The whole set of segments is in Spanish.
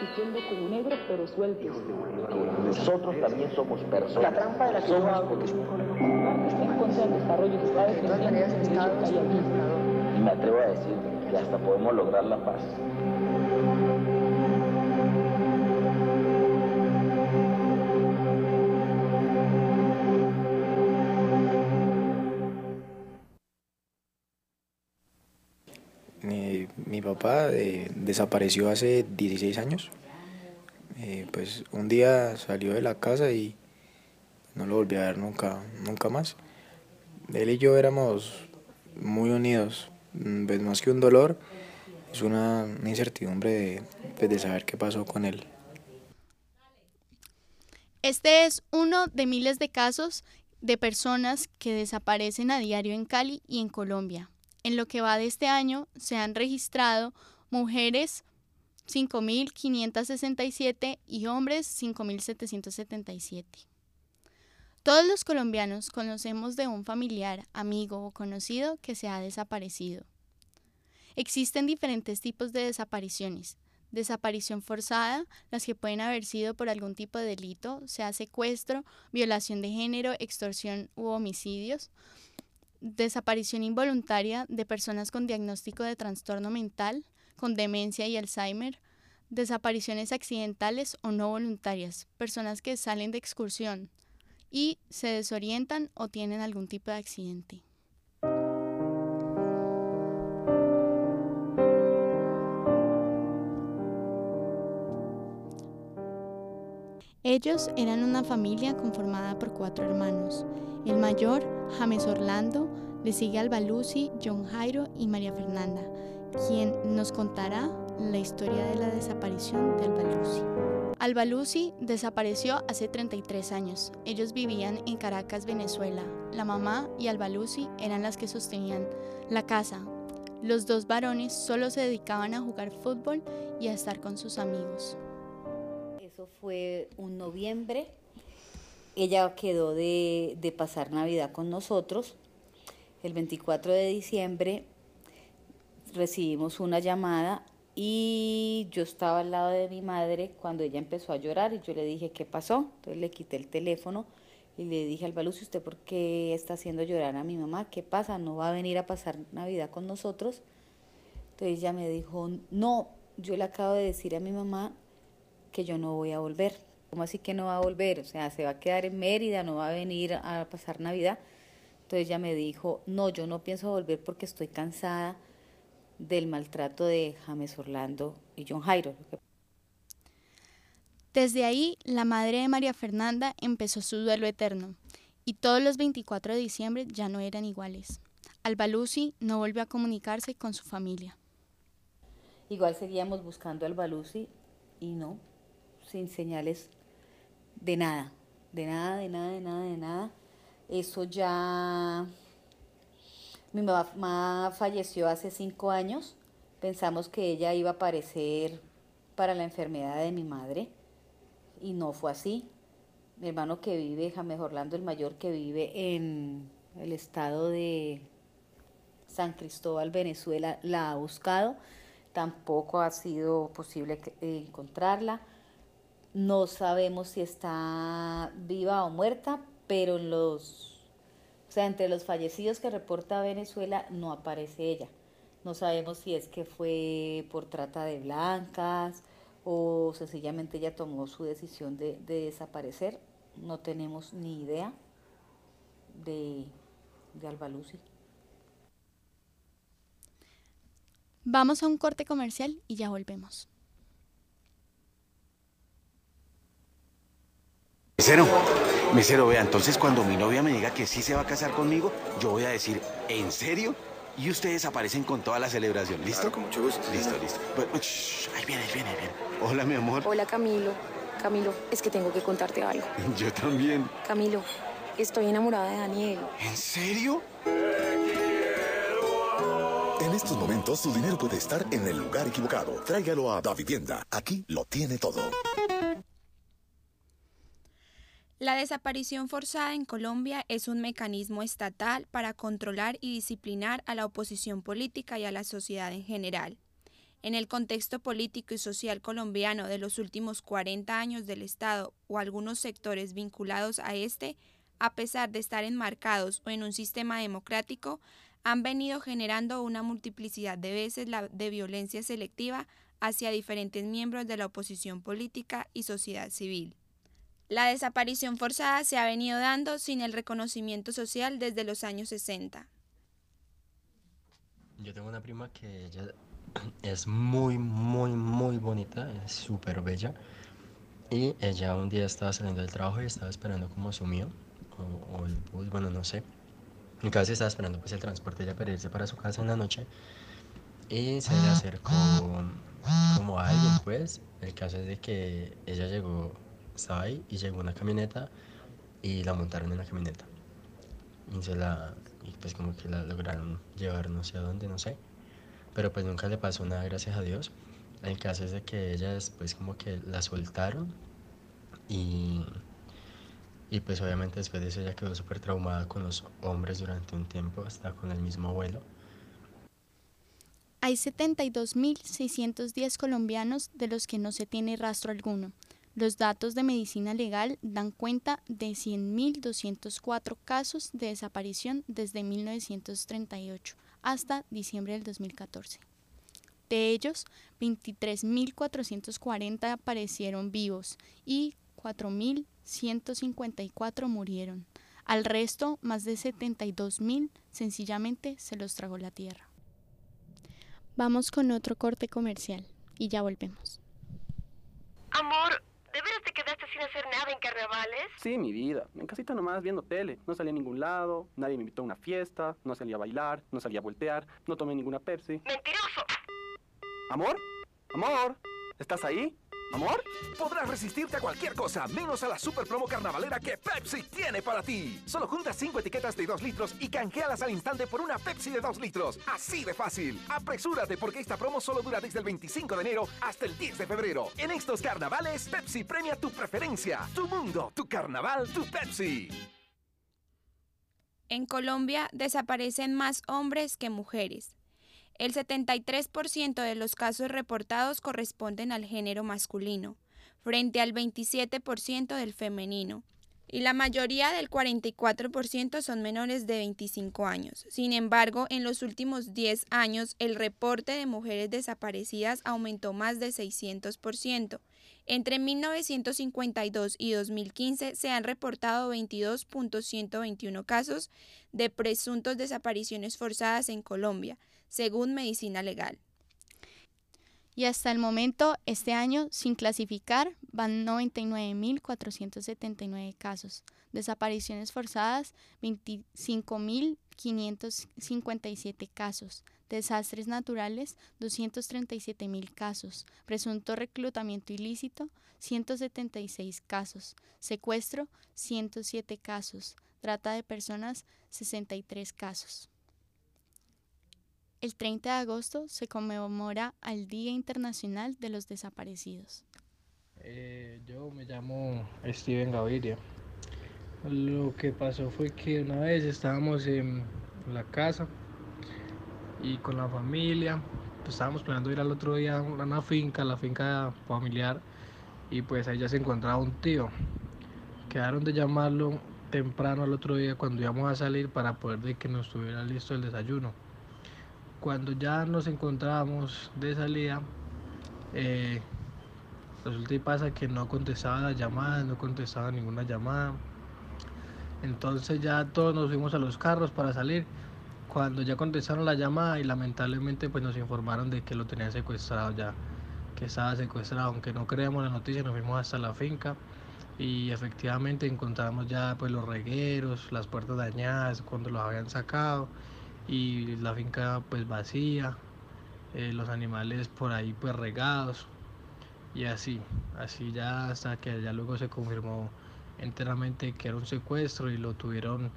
existiendo como negros pero sueltos. Nosotros también somos personas. La trampa de la que yo hago es un problema. está en contra del desarrollo, se está defendiendo que hay aquí. Y me atrevo a decir que hasta podemos lograr la paz. Papá desapareció hace 16 años. Eh, pues un día salió de la casa y no lo volví a ver nunca, nunca más. Él y yo éramos muy unidos, mm, pues más que un dolor, es una, incertidumbre pues, de saber qué pasó con él. Este es uno de miles de casos de personas que desaparecen a diario en Cali y en Colombia. En lo que va de este año se han registrado mujeres 5.567 y hombres 5.777. Todos los colombianos conocemos de un familiar, amigo o conocido que se ha desaparecido. Existen diferentes tipos de desapariciones. Desaparición forzada, las que pueden haber sido por algún tipo de delito, sea secuestro, violación de género, extorsión u homicidios desaparición involuntaria de personas con diagnóstico de trastorno mental, con demencia y Alzheimer, desapariciones accidentales o no voluntarias, personas que salen de excursión y se desorientan o tienen algún tipo de accidente. Ellos eran una familia conformada por cuatro hermanos. El mayor, James Orlando, le sigue Albalusi, John Jairo y María Fernanda, quien nos contará la historia de la desaparición de Albalusi. Albalusi desapareció hace 33 años. Ellos vivían en Caracas, Venezuela. La mamá y Albalusi eran las que sostenían la casa. Los dos varones solo se dedicaban a jugar fútbol y a estar con sus amigos. Eso fue un noviembre ella quedó de, pasar Navidad con nosotros. El 24 de diciembre recibimos una llamada y yo estaba al lado de mi madre cuando ella empezó a llorar y yo le dije, ¿qué pasó? Entonces le quité el teléfono y le dije al Balucio, ¿usted por qué está haciendo llorar a mi mamá? ¿Qué pasa? ¿No va a venir a pasar Navidad con nosotros? Entonces ella me dijo, no, yo le acabo de decir a mi mamá que yo no voy a volver. ¿Cómo así que no va a volver? O sea, se va a quedar en Mérida, no va a venir a pasar Navidad. Entonces ella me dijo, no, yo no pienso volver porque estoy cansada del maltrato de James Orlando y John Jairo. Desde ahí, la madre de María Fernanda empezó su duelo eterno, y todos los 24 de diciembre ya no eran iguales. Albalusi no volvió a comunicarse con su familia. Igual seguíamos buscando al Albalusi y no, sin señales de nada, de nada, de nada, de nada, de nada. Eso ya... Mi mamá falleció hace cinco años. Pensamos que ella iba a aparecer para la enfermedad de mi madre y no fue así. Mi hermano que vive, James Orlando el Mayor, que vive en el estado de San Cristóbal, Venezuela, la ha buscado. Tampoco ha sido posible encontrarla. No sabemos si está viva o muerta, pero los, o sea, entre los fallecidos que reporta Venezuela no aparece ella. No sabemos si es que fue por trata de blancas o sencillamente ella tomó su decisión de, desaparecer. No tenemos ni idea de, de. Vamos a un corte comercial y ya volvemos. Mesero, mesero, vea, entonces cuando mi novia me diga que sí se va a casar conmigo, yo voy a decir, ¿en serio? Y ustedes aparecen con toda la celebración, ¿listo? con mucho gusto. Listo, listo. ahí viene, ahí viene, ahí viene. Hola, mi amor. Hola, Camilo. Camilo, es que tengo que contarte algo. Yo también. Camilo, estoy enamorada de Daniel. ¿En serio? En estos momentos su dinero puede estar en el lugar equivocado. Tráigalo a Da Vivienda. Aquí lo tiene todo. La desaparición forzada en Colombia es un mecanismo estatal para controlar y disciplinar a la oposición política y a la sociedad en general. En el contexto político y social colombiano de los últimos 40 años del Estado o algunos sectores vinculados a este, a pesar de estar enmarcados o en un sistema democrático, han venido generando una multiplicidad de veces de violencia selectiva hacia diferentes miembros de la oposición política y sociedad civil. La desaparición forzada se ha venido dando sin el reconocimiento social desde los años 60. Yo tengo una prima que ella es muy, muy, muy bonita, es súper bella. Y ella un día estaba saliendo del trabajo y estaba esperando como su mío, o, el bus, bueno, no sé. En casa estaba esperando pues el transporte para irse para su casa en la noche. Y se le acercó como alguien, pues. El caso es de que ella llegó, estaba ahí y llegó una camioneta y la montaron en la camioneta. Y se la, y pues como que la lograron llevar no sé a dónde, no sé. Pero pues nunca le pasó nada, gracias a Dios. El caso es de que ella después como que la soltaron y, y pues obviamente después de eso ella quedó súper traumada con los hombres durante un tiempo, hasta con el mismo abuelo. Hay 72.610 colombianos de los que no se tiene rastro alguno. Los datos de medicina legal dan cuenta de 100.204 casos de desaparición desde 1938 hasta diciembre del 2014. De ellos, 23.440 aparecieron vivos y 4.154 murieron. Al resto, más de 72.000 sencillamente se los tragó la tierra. Vamos con otro corte comercial y ya volvemos. Amor, ¿de veras sin hacer nada en carnavales? Sí, mi vida. En casita nomás viendo tele. No salí a ningún lado, nadie me invitó a una fiesta, no salí a bailar, no salí a voltear, no tomé ninguna Pepsi. ¡Mentiroso! ¿Amor? ¿Amor? ¿Estás ahí? ¿Amor? Podrás resistirte a cualquier cosa, menos a la super promo carnavalera que Pepsi tiene para ti. Solo junta 5 etiquetas de 2 litros y canjealas al instante por una Pepsi de 2 litros. Así de fácil. Apresúrate porque esta promo solo dura desde el 25 de enero hasta el 10 de febrero. En estos carnavales, Pepsi premia tu preferencia, tu mundo, tu carnaval, tu Pepsi. En Colombia desaparecen más hombres que mujeres. El 73% de los casos reportados corresponden al género masculino, frente al 27% del femenino, y la mayoría del 44% son menores de 25 años. Sin embargo, en los últimos 10 años, el reporte de mujeres desaparecidas aumentó más de 600%. Entre 1952 y 2015 se han reportado 22.121 casos de presuntos desapariciones forzadas en Colombia, según Medicina Legal. Y hasta el momento, este año, sin clasificar, van 99.479 casos. Desapariciones forzadas, 25.557 casos. Desastres naturales, 237.000 casos. Presunto reclutamiento ilícito, 176 casos. Secuestro, 107 casos. Trata de personas, 63 casos. El 30 de agosto se conmemora al Día Internacional de los Desaparecidos. Eh, yo me llamo Steven Gaviria. Lo que pasó fue que una vez estábamos en la casa y con la familia, pues estábamos planeando ir al otro día a una finca, la finca familiar, y pues ahí ya se encontraba un tío. Quedaron de llamarlo temprano al otro día cuando íbamos a salir para poder de que nos estuviera listo el desayuno cuando ya nos encontramos de salida, eh, resulta y pasa que no contestaba las llamadas, no contestaba ninguna llamada. Entonces ya todos nos fuimos a los carros para salir. Cuando ya contestaron la llamada y lamentablemente pues nos informaron de que lo tenían secuestrado ya, que estaba secuestrado. Aunque no creíamos la noticia, nos fuimos hasta la finca y efectivamente encontramos ya pues los regueros, las puertas dañadas cuando los habían sacado y la finca pues vacía, eh, los animales por ahí pues regados y así, así ya hasta que ya luego se confirmó enteramente que era un secuestro y lo tuvieron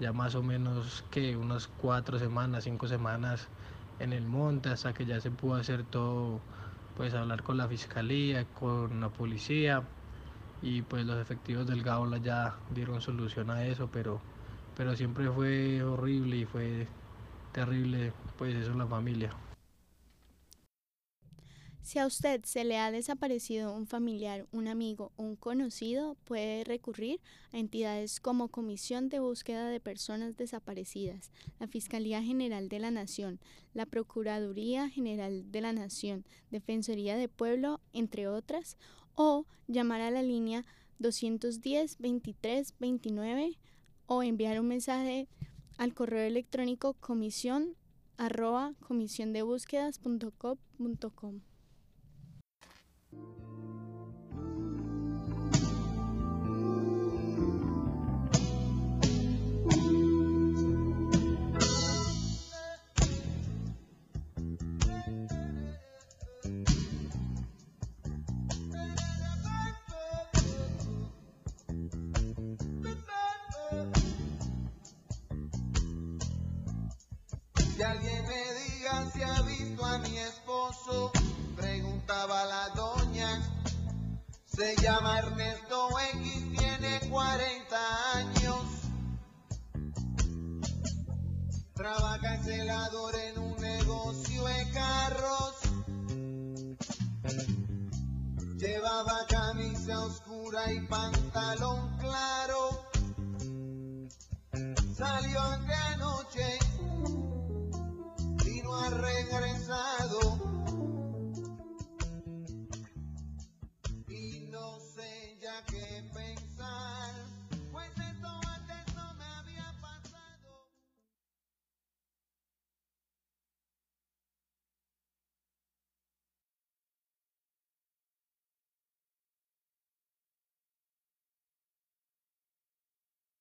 ya más o menos que unas cuatro semanas, cinco semanas en el monte hasta que ya se pudo hacer todo, pues hablar con la fiscalía, con la policía y pues los efectivos del Gaula ya dieron solución a eso, pero, pero siempre fue horrible y fue terrible, pues eso es la familia. Si a usted se le ha desaparecido un familiar, un amigo o un conocido, puede recurrir a entidades como Comisión de Búsqueda de Personas Desaparecidas, la Fiscalía General de la Nación, la Procuraduría General de la Nación, Defensoría de Pueblo, entre otras, o llamar a la línea 210 23 29 o enviar un mensaje al correo electrónico comisión arroba comisiondebúsquedas.com. Me diga si ha visto a mi esposo, preguntaba la doña. Se llama Ernesto X, tiene 40 años. Trabaja en en un negocio de carros. Llevaba camisa oscura y pantalón claro. Salió a